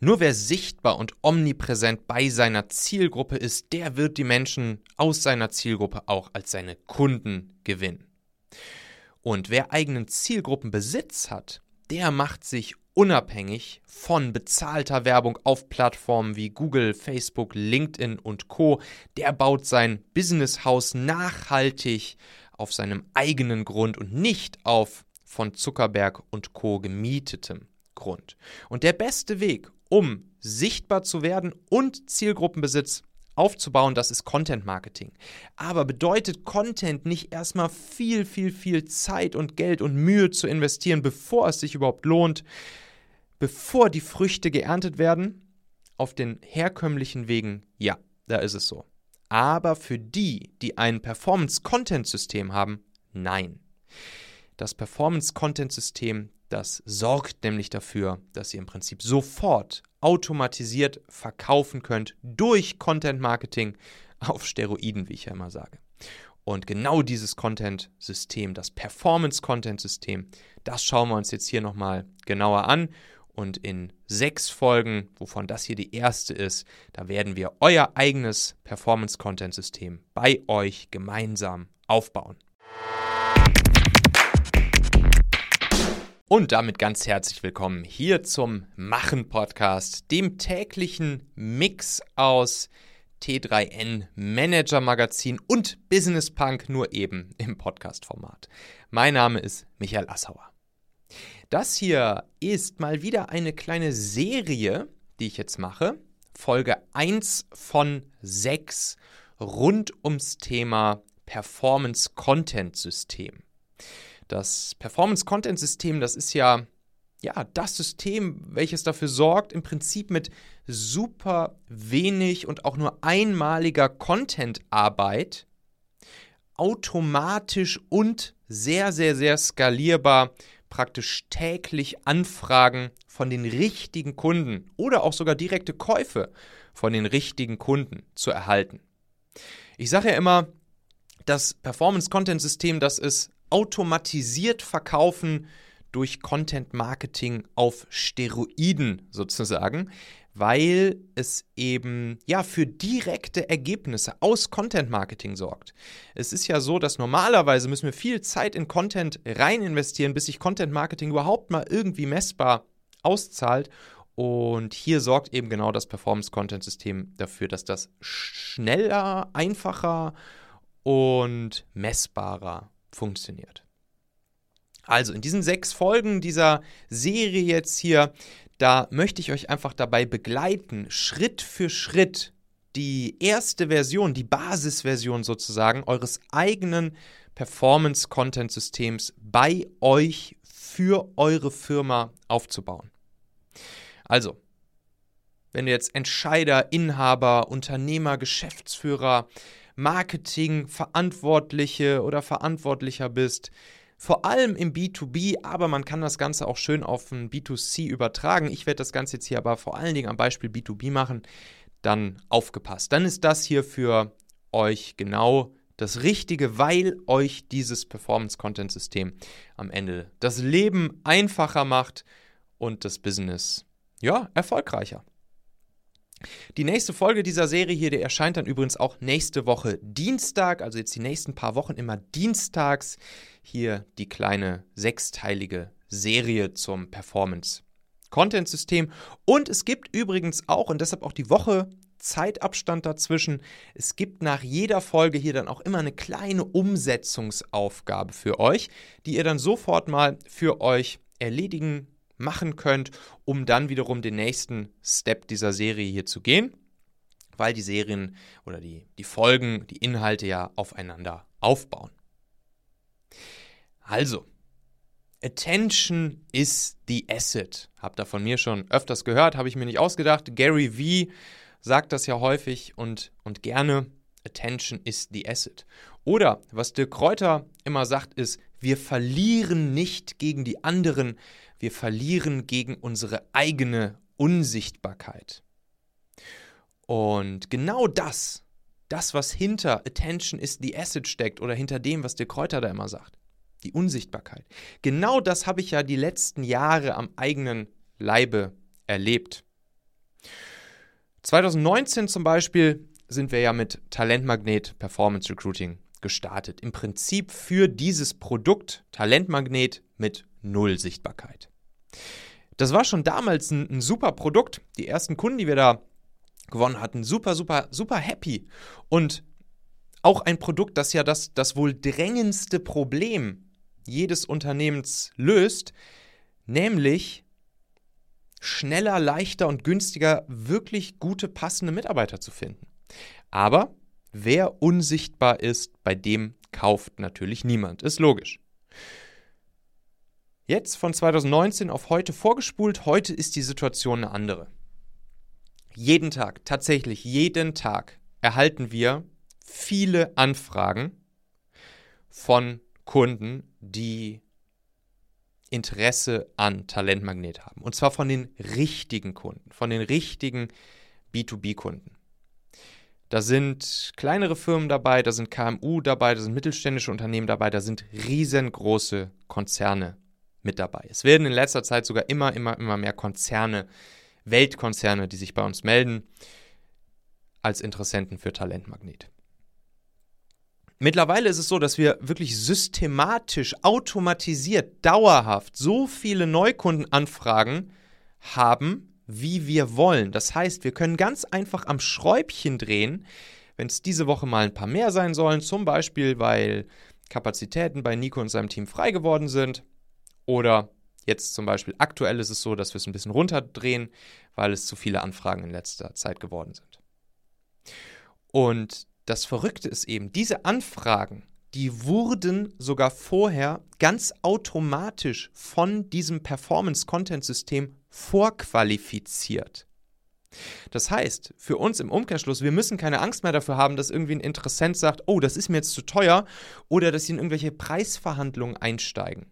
Nur wer sichtbar und omnipräsent bei seiner Zielgruppe ist, der wird die Menschen aus seiner Zielgruppe auch als seine Kunden gewinnen. Und wer eigenen Zielgruppenbesitz hat, der macht sich unabhängig von bezahlter Werbung auf Plattformen wie Google, Facebook, LinkedIn und Co. Der baut sein Businesshaus nachhaltig auf seinem eigenen Grund und nicht auf von Zuckerberg und Co. gemietetem Grund. Und der beste Weg, um sichtbar zu werden und Zielgruppenbesitz aufzubauen, das ist Content Marketing. Aber bedeutet Content nicht erstmal viel, viel, viel Zeit und Geld und Mühe zu investieren, bevor es sich überhaupt lohnt, bevor die Früchte geerntet werden? Auf den herkömmlichen Wegen, ja, da ist es so. Aber für die, die ein Performance-Content-System haben, nein. Das Performance-Content-System, das sorgt nämlich dafür, dass ihr im Prinzip sofort automatisiert verkaufen könnt durch Content Marketing auf Steroiden, wie ich ja immer sage. Und genau dieses Content-System, das Performance-Content-System, das schauen wir uns jetzt hier nochmal genauer an. Und in sechs Folgen, wovon das hier die erste ist, da werden wir euer eigenes Performance-Content-System bei euch gemeinsam aufbauen. Und damit ganz herzlich willkommen hier zum Machen Podcast, dem täglichen Mix aus T3N Manager Magazin und Business Punk, nur eben im Podcast-Format. Mein Name ist Michael Assauer. Das hier ist mal wieder eine kleine Serie, die ich jetzt mache. Folge 1 von 6 rund ums Thema Performance Content System. Das Performance-Content-System, das ist ja, ja das System, welches dafür sorgt, im Prinzip mit super wenig und auch nur einmaliger Content-Arbeit automatisch und sehr, sehr, sehr skalierbar praktisch täglich Anfragen von den richtigen Kunden oder auch sogar direkte Käufe von den richtigen Kunden zu erhalten. Ich sage ja immer, das Performance-Content-System, das ist automatisiert verkaufen durch Content Marketing auf Steroiden sozusagen, weil es eben ja für direkte Ergebnisse aus Content Marketing sorgt. Es ist ja so, dass normalerweise müssen wir viel Zeit in Content rein investieren, bis sich Content Marketing überhaupt mal irgendwie messbar auszahlt und hier sorgt eben genau das Performance Content System dafür, dass das schneller, einfacher und messbarer funktioniert. Also in diesen sechs Folgen dieser Serie jetzt hier, da möchte ich euch einfach dabei begleiten, Schritt für Schritt die erste Version, die Basisversion sozusagen eures eigenen Performance-Content-Systems bei euch für eure Firma aufzubauen. Also, wenn du jetzt Entscheider, Inhaber, Unternehmer, Geschäftsführer, Marketing-Verantwortliche oder Verantwortlicher bist. Vor allem im B2B, aber man kann das Ganze auch schön auf ein B2C übertragen. Ich werde das Ganze jetzt hier aber vor allen Dingen am Beispiel B2B machen. Dann aufgepasst. Dann ist das hier für euch genau das Richtige, weil euch dieses Performance-Content-System am Ende das Leben einfacher macht und das Business ja erfolgreicher. Die nächste Folge dieser Serie hier, die erscheint dann übrigens auch nächste Woche Dienstag, also jetzt die nächsten paar Wochen immer dienstags. Hier die kleine sechsteilige Serie zum Performance Content System. Und es gibt übrigens auch, und deshalb auch die Woche Zeitabstand dazwischen. Es gibt nach jeder Folge hier dann auch immer eine kleine Umsetzungsaufgabe für euch, die ihr dann sofort mal für euch erledigen könnt machen könnt, um dann wiederum den nächsten Step dieser Serie hier zu gehen, weil die Serien oder die, die Folgen, die Inhalte ja aufeinander aufbauen. Also, Attention is the asset. Habt ihr von mir schon öfters gehört, habe ich mir nicht ausgedacht. Gary Vee sagt das ja häufig und, und gerne. Attention is the asset. Oder was Dirk Kräuter immer sagt, ist, wir verlieren nicht gegen die anderen, wir verlieren gegen unsere eigene Unsichtbarkeit. Und genau das, das, was hinter Attention is the Asset steckt oder hinter dem, was der Kräuter da immer sagt, die Unsichtbarkeit, genau das habe ich ja die letzten Jahre am eigenen Leibe erlebt. 2019 zum Beispiel sind wir ja mit Talentmagnet Performance Recruiting gestartet. Im Prinzip für dieses Produkt Talentmagnet mit Null Sichtbarkeit. Das war schon damals ein, ein super Produkt. Die ersten Kunden, die wir da gewonnen hatten, super, super, super happy. Und auch ein Produkt, das ja das, das wohl drängendste Problem jedes Unternehmens löst, nämlich schneller, leichter und günstiger wirklich gute, passende Mitarbeiter zu finden. Aber wer unsichtbar ist, bei dem kauft natürlich niemand. Ist logisch. Jetzt von 2019 auf heute vorgespult, heute ist die Situation eine andere. Jeden Tag, tatsächlich jeden Tag erhalten wir viele Anfragen von Kunden, die Interesse an Talentmagnet haben. Und zwar von den richtigen Kunden, von den richtigen B2B-Kunden. Da sind kleinere Firmen dabei, da sind KMU dabei, da sind mittelständische Unternehmen dabei, da sind riesengroße Konzerne mit dabei. Es werden in letzter Zeit sogar immer, immer, immer mehr Konzerne, Weltkonzerne, die sich bei uns melden, als Interessenten für Talentmagnet. Mittlerweile ist es so, dass wir wirklich systematisch, automatisiert, dauerhaft so viele Neukundenanfragen haben, wie wir wollen. Das heißt, wir können ganz einfach am Schräubchen drehen, wenn es diese Woche mal ein paar mehr sein sollen, zum Beispiel weil Kapazitäten bei Nico und seinem Team frei geworden sind oder jetzt zum Beispiel aktuell ist es so, dass wir es ein bisschen runterdrehen, weil es zu viele Anfragen in letzter Zeit geworden sind. Und das Verrückte ist eben, diese Anfragen, die wurden sogar vorher ganz automatisch von diesem Performance-Content-System vorqualifiziert. Das heißt, für uns im Umkehrschluss, wir müssen keine Angst mehr dafür haben, dass irgendwie ein Interessent sagt, oh, das ist mir jetzt zu teuer oder dass sie in irgendwelche Preisverhandlungen einsteigen.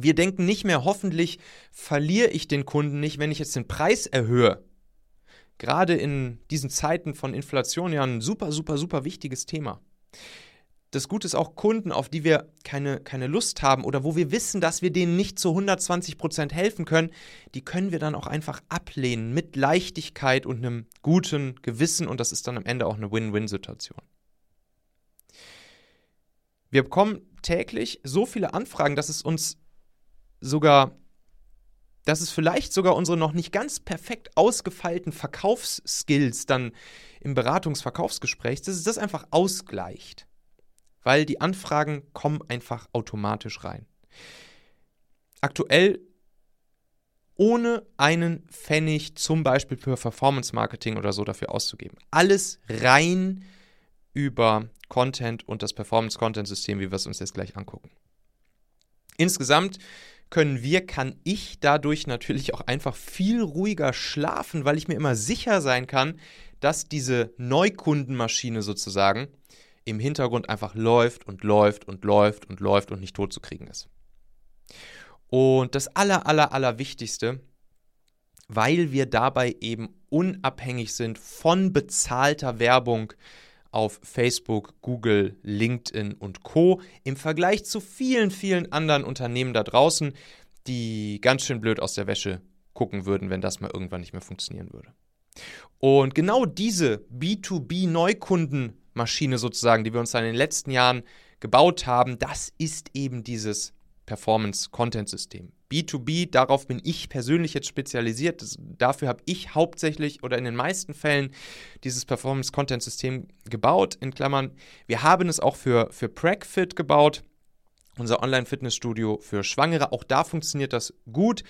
Wir denken nicht mehr, hoffentlich verliere ich den Kunden nicht, wenn ich jetzt den Preis erhöhe gerade in diesen Zeiten von Inflation ja ein super, super, super wichtiges Thema. Das Gute ist auch Kunden, auf die wir keine, keine Lust haben oder wo wir wissen, dass wir denen nicht zu 120 Prozent helfen können, die können wir dann auch einfach ablehnen mit Leichtigkeit und einem guten Gewissen und das ist dann am Ende auch eine Win-Win-Situation. Wir bekommen täglich so viele Anfragen, dass es uns sogar dass es vielleicht sogar unsere noch nicht ganz perfekt ausgefeilten Verkaufsskills dann im Beratungs-Verkaufsgespräch, dass es das einfach ausgleicht. Weil die Anfragen kommen einfach automatisch rein. Aktuell ohne einen Pfennig zum Beispiel für Performance Marketing oder so dafür auszugeben. Alles rein über Content und das Performance Content System, wie wir es uns jetzt gleich angucken. Insgesamt können wir, kann ich dadurch natürlich auch einfach viel ruhiger schlafen, weil ich mir immer sicher sein kann, dass diese Neukundenmaschine sozusagen im Hintergrund einfach läuft und läuft und läuft und läuft und nicht tot zu kriegen ist. Und das aller, aller, aller Wichtigste, weil wir dabei eben unabhängig sind von bezahlter Werbung, auf Facebook, Google, LinkedIn und Co. im Vergleich zu vielen, vielen anderen Unternehmen da draußen, die ganz schön blöd aus der Wäsche gucken würden, wenn das mal irgendwann nicht mehr funktionieren würde. Und genau diese B2B-Neukundenmaschine sozusagen, die wir uns dann in den letzten Jahren gebaut haben, das ist eben dieses Performance-Content-System. B2B, darauf bin ich persönlich jetzt spezialisiert. Das, dafür habe ich hauptsächlich oder in den meisten Fällen dieses Performance-Content-System gebaut. In Klammern, wir haben es auch für, für PragFit gebaut, unser Online-Fitnessstudio für Schwangere. Auch da funktioniert das gut.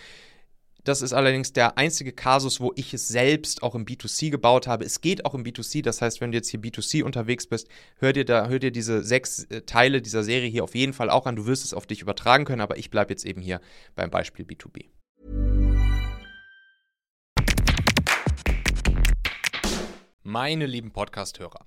Das ist allerdings der einzige Kasus, wo ich es selbst auch im B2C gebaut habe. Es geht auch im B2C, das heißt, wenn du jetzt hier B2C unterwegs bist, hör dir, da, hör dir diese sechs äh, Teile dieser Serie hier auf jeden Fall auch an. Du wirst es auf dich übertragen können, aber ich bleibe jetzt eben hier beim Beispiel B2B. Meine lieben Podcast-Hörer,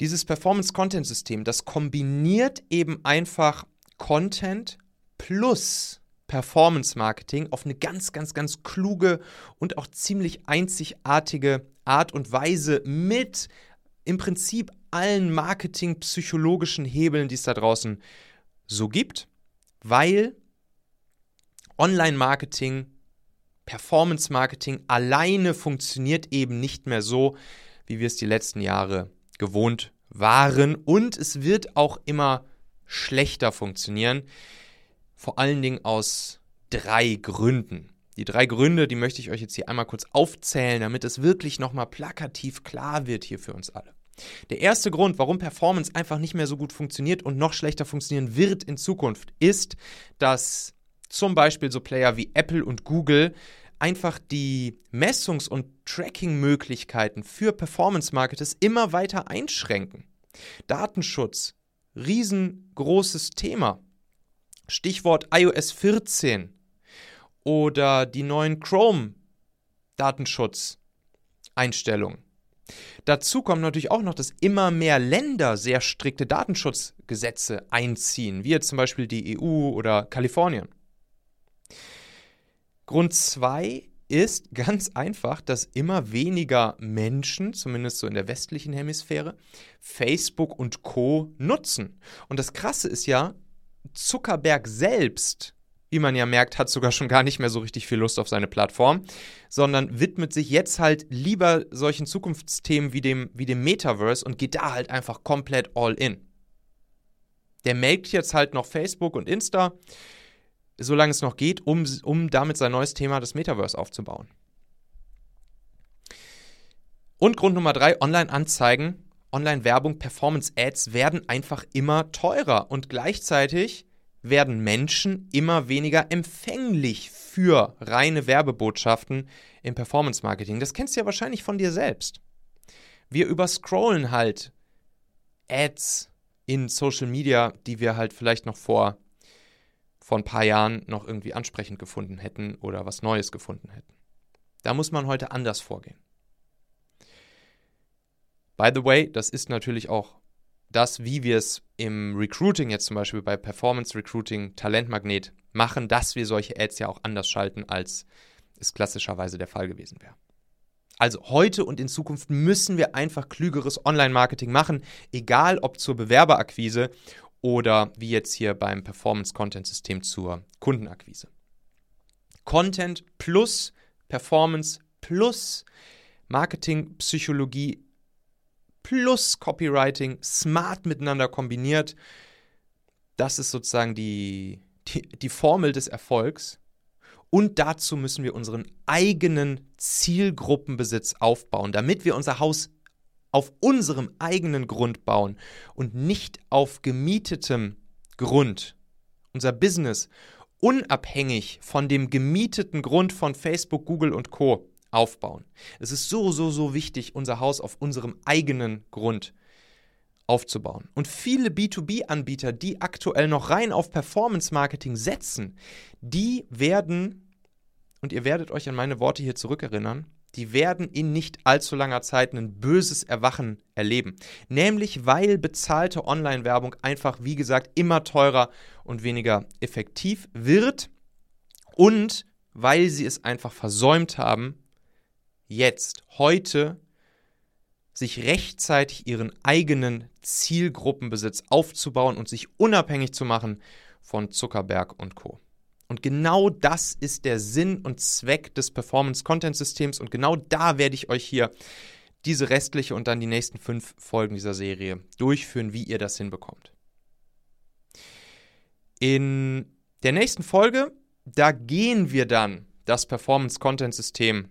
Dieses Performance-Content-System, das kombiniert eben einfach Content plus Performance-Marketing auf eine ganz, ganz, ganz kluge und auch ziemlich einzigartige Art und Weise mit im Prinzip allen Marketing-psychologischen Hebeln, die es da draußen so gibt, weil Online-Marketing, Performance-Marketing alleine funktioniert eben nicht mehr so, wie wir es die letzten Jahre gewohnt waren und es wird auch immer schlechter funktionieren. Vor allen Dingen aus drei Gründen. Die drei Gründe, die möchte ich euch jetzt hier einmal kurz aufzählen, damit es wirklich nochmal plakativ klar wird hier für uns alle. Der erste Grund, warum Performance einfach nicht mehr so gut funktioniert und noch schlechter funktionieren wird in Zukunft, ist, dass zum Beispiel so Player wie Apple und Google einfach die Messungs- und Tracking-Möglichkeiten für Performance-Marketers immer weiter einschränken. Datenschutz, riesengroßes Thema. Stichwort iOS 14 oder die neuen Chrome-Datenschutz-Einstellungen. Dazu kommt natürlich auch noch, dass immer mehr Länder sehr strikte Datenschutzgesetze einziehen, wie jetzt zum Beispiel die EU oder Kalifornien. Grund 2 ist ganz einfach, dass immer weniger Menschen, zumindest so in der westlichen Hemisphäre, Facebook und Co nutzen. Und das Krasse ist ja, Zuckerberg selbst, wie man ja merkt, hat sogar schon gar nicht mehr so richtig viel Lust auf seine Plattform, sondern widmet sich jetzt halt lieber solchen Zukunftsthemen wie dem, wie dem Metaverse und geht da halt einfach komplett all in. Der melkt jetzt halt noch Facebook und Insta solange es noch geht, um, um damit sein neues Thema, das Metaverse, aufzubauen. Und Grund Nummer drei, Online-Anzeigen, Online-Werbung, Performance-Ads werden einfach immer teurer und gleichzeitig werden Menschen immer weniger empfänglich für reine Werbebotschaften im Performance-Marketing. Das kennst du ja wahrscheinlich von dir selbst. Wir überscrollen halt Ads in Social Media, die wir halt vielleicht noch vor vor ein paar Jahren noch irgendwie ansprechend gefunden hätten oder was Neues gefunden hätten. Da muss man heute anders vorgehen. By the way, das ist natürlich auch das, wie wir es im Recruiting jetzt zum Beispiel bei Performance Recruiting, Talentmagnet machen, dass wir solche Ads ja auch anders schalten, als es klassischerweise der Fall gewesen wäre. Also heute und in Zukunft müssen wir einfach klügeres Online-Marketing machen, egal ob zur Bewerberakquise oder wie jetzt hier beim Performance-Content-System zur Kundenakquise. Content plus Performance plus Marketing, Psychologie plus Copywriting smart miteinander kombiniert. Das ist sozusagen die, die, die Formel des Erfolgs. Und dazu müssen wir unseren eigenen Zielgruppenbesitz aufbauen, damit wir unser Haus auf unserem eigenen Grund bauen und nicht auf gemietetem Grund. Unser Business unabhängig von dem gemieteten Grund von Facebook, Google und Co aufbauen. Es ist so, so, so wichtig, unser Haus auf unserem eigenen Grund aufzubauen. Und viele B2B-Anbieter, die aktuell noch rein auf Performance-Marketing setzen, die werden, und ihr werdet euch an meine Worte hier zurückerinnern, die werden in nicht allzu langer Zeit ein böses Erwachen erleben. Nämlich weil bezahlte Online-Werbung einfach, wie gesagt, immer teurer und weniger effektiv wird und weil sie es einfach versäumt haben, jetzt, heute, sich rechtzeitig ihren eigenen Zielgruppenbesitz aufzubauen und sich unabhängig zu machen von Zuckerberg und Co. Und genau das ist der Sinn und Zweck des Performance-Content-Systems. Und genau da werde ich euch hier diese restliche und dann die nächsten fünf Folgen dieser Serie durchführen, wie ihr das hinbekommt. In der nächsten Folge, da gehen wir dann das Performance-Content-System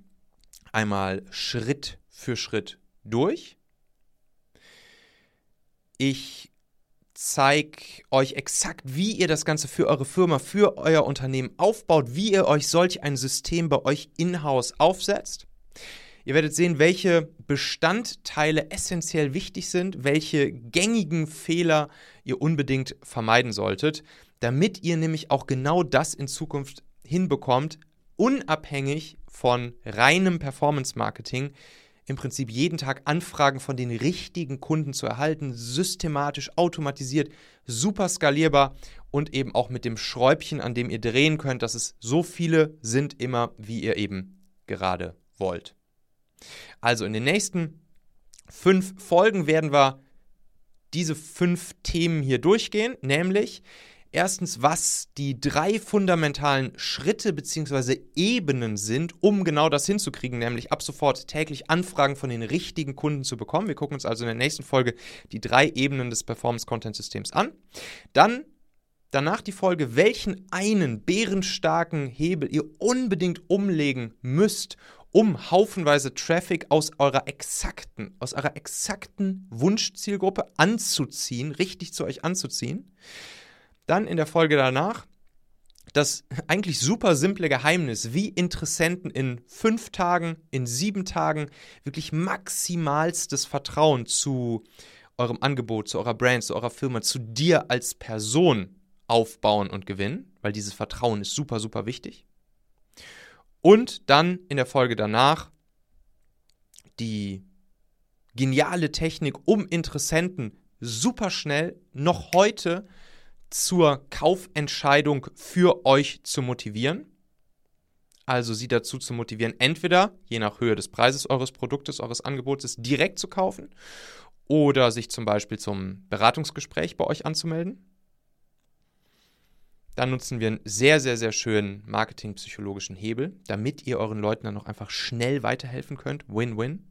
einmal Schritt für Schritt durch. Ich zeige euch exakt, wie ihr das Ganze für eure Firma, für euer Unternehmen aufbaut, wie ihr euch solch ein System bei euch in-house aufsetzt. Ihr werdet sehen, welche Bestandteile essentiell wichtig sind, welche gängigen Fehler ihr unbedingt vermeiden solltet, damit ihr nämlich auch genau das in Zukunft hinbekommt, unabhängig von reinem Performance-Marketing, im Prinzip jeden Tag Anfragen von den richtigen Kunden zu erhalten, systematisch, automatisiert, super skalierbar und eben auch mit dem Schräubchen, an dem ihr drehen könnt, dass es so viele sind immer, wie ihr eben gerade wollt. Also in den nächsten fünf Folgen werden wir diese fünf Themen hier durchgehen, nämlich erstens, was die drei fundamentalen Schritte bzw. Ebenen sind, um genau das hinzukriegen, nämlich ab sofort täglich Anfragen von den richtigen Kunden zu bekommen. Wir gucken uns also in der nächsten Folge die drei Ebenen des Performance Content Systems an. Dann danach die Folge, welchen einen bärenstarken Hebel ihr unbedingt umlegen müsst, um haufenweise Traffic aus eurer exakten, aus eurer exakten Wunschzielgruppe anzuziehen, richtig zu euch anzuziehen. Dann in der Folge danach das eigentlich super simple Geheimnis, wie Interessenten in fünf Tagen, in sieben Tagen wirklich maximalstes Vertrauen zu eurem Angebot, zu eurer Brand, zu eurer Firma, zu dir als Person aufbauen und gewinnen, weil dieses Vertrauen ist super, super wichtig. Und dann in der Folge danach die geniale Technik, um Interessenten super schnell noch heute zur Kaufentscheidung für euch zu motivieren. Also sie dazu zu motivieren, entweder je nach Höhe des Preises eures Produktes, eures Angebotes direkt zu kaufen oder sich zum Beispiel zum Beratungsgespräch bei euch anzumelden. Dann nutzen wir einen sehr, sehr, sehr schönen marketingpsychologischen Hebel, damit ihr euren Leuten dann noch einfach schnell weiterhelfen könnt. Win-win.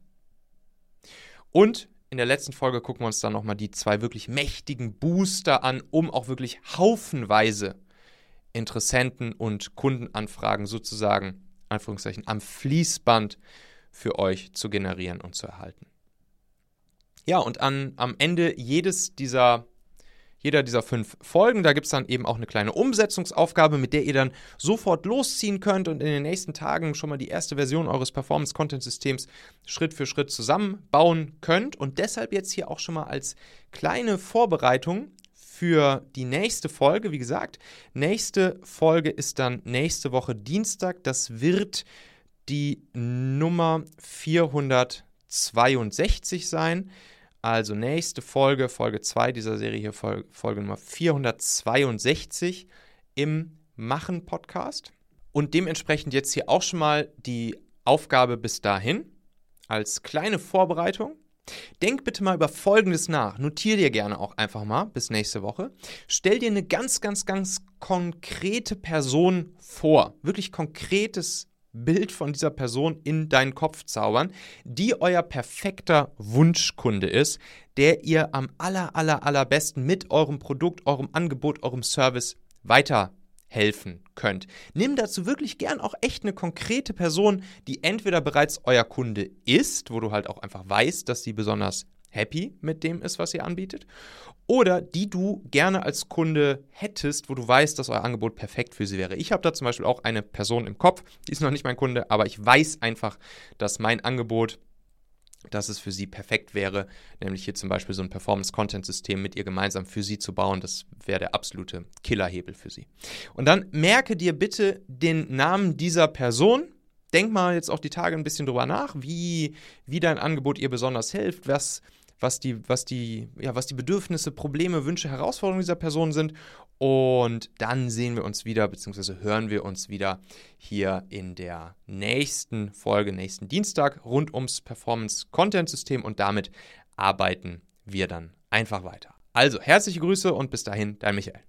Und in der letzten Folge gucken wir uns dann nochmal die zwei wirklich mächtigen Booster an, um auch wirklich haufenweise Interessenten und Kundenanfragen sozusagen, Anführungszeichen, am Fließband für euch zu generieren und zu erhalten. Ja, und an, am Ende jedes dieser jeder dieser fünf Folgen. Da gibt es dann eben auch eine kleine Umsetzungsaufgabe, mit der ihr dann sofort losziehen könnt und in den nächsten Tagen schon mal die erste Version eures Performance-Content-Systems Schritt für Schritt zusammenbauen könnt. Und deshalb jetzt hier auch schon mal als kleine Vorbereitung für die nächste Folge. Wie gesagt, nächste Folge ist dann nächste Woche Dienstag. Das wird die Nummer 462 sein. Also nächste Folge, Folge 2 dieser Serie hier, Folge, Nummer 462 im Machen-Podcast. Und dementsprechend jetzt hier auch schon mal die Aufgabe bis dahin als kleine Vorbereitung. Denk bitte mal über Folgendes nach. Notier dir gerne auch einfach mal bis nächste Woche. Stell dir eine ganz, ganz, ganz konkrete Person vor. Wirklich konkretes Bild von dieser Person in deinen Kopf zaubern, die euer perfekter Wunschkunde ist, der ihr am aller, aller, allerbesten mit eurem Produkt, eurem Angebot, eurem Service weiterhelfen könnt. Nimm dazu wirklich gern auch echt eine konkrete Person, die entweder bereits euer Kunde ist, wo du halt auch einfach weißt, dass sie besonders happy mit dem ist, was ihr anbietet, oder die du gerne als Kunde hättest, wo du weißt, dass euer Angebot perfekt für sie wäre. Ich habe da zum Beispiel auch eine Person im Kopf, die ist noch nicht mein Kunde, aber ich weiß einfach, dass mein Angebot dass es für sie perfekt wäre, nämlich hier zum Beispiel so ein Performance-Content-System mit ihr gemeinsam für sie zu bauen. Das wäre der absolute Killerhebel für sie. Und dann merke dir bitte den Namen dieser Person. Denk mal jetzt auch die Tage ein bisschen drüber nach, wie, wie dein Angebot ihr besonders hilft, was was die, was die, ja, was die Bedürfnisse, Probleme, Wünsche, Herausforderungen dieser Person sind. Und dann sehen wir uns wieder, beziehungsweise hören wir uns wieder hier in der nächsten Folge, nächsten Dienstag, rund ums Performance-Content-System und damit arbeiten wir dann einfach weiter. Also herzliche Grüße und bis dahin, dein Michael.